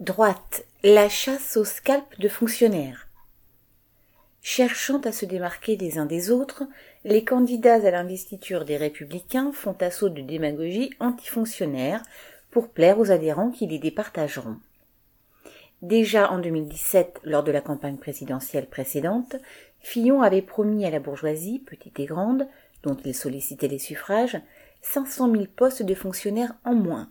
Droite, la chasse aux scalps de fonctionnaires. Cherchant à se démarquer les uns des autres, les candidats à l'investiture des républicains font assaut de démagogie antifonctionnaire pour plaire aux adhérents qui les départageront. Déjà en 2017, lors de la campagne présidentielle précédente, Fillon avait promis à la bourgeoisie, petite et grande, dont il sollicitait les suffrages, 500 000 postes de fonctionnaires en moins.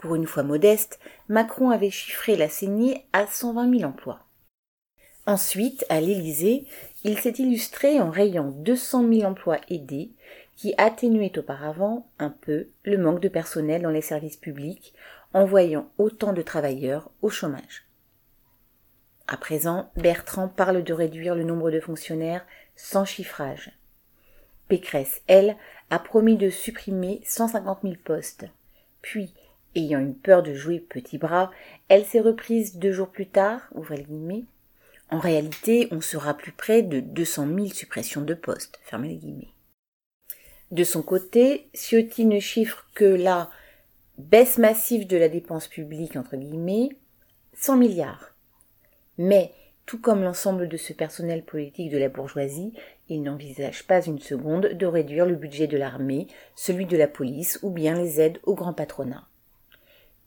Pour une fois modeste, Macron avait chiffré la saignée à 120 000 emplois. Ensuite, à l'Élysée, il s'est illustré en rayant 200 000 emplois aidés qui atténuaient auparavant un peu le manque de personnel dans les services publics en voyant autant de travailleurs au chômage. À présent, Bertrand parle de réduire le nombre de fonctionnaires sans chiffrage. Pécresse, elle, a promis de supprimer 150 000 postes. Puis, ayant eu peur de jouer petit bras, elle s'est reprise deux jours plus tard, guillemets, en réalité, on sera plus près de 200 000 suppressions de postes. Fermez. De son côté, Ciotti ne chiffre que la baisse massive de la dépense publique, entre guillemets, 100 milliards. Mais, tout comme l'ensemble de ce personnel politique de la bourgeoisie, il n'envisage pas une seconde de réduire le budget de l'armée, celui de la police ou bien les aides au grand patronat.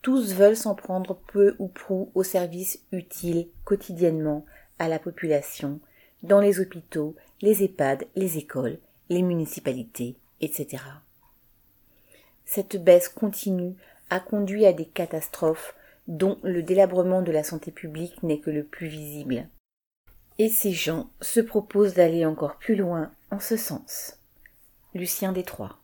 Tous veulent s'en prendre peu ou prou aux services utiles quotidiennement à la population, dans les hôpitaux, les EHPAD, les écoles, les municipalités, etc. Cette baisse continue a conduit à des catastrophes dont le délabrement de la santé publique n'est que le plus visible. Et ces gens se proposent d'aller encore plus loin en ce sens. Lucien Détroit.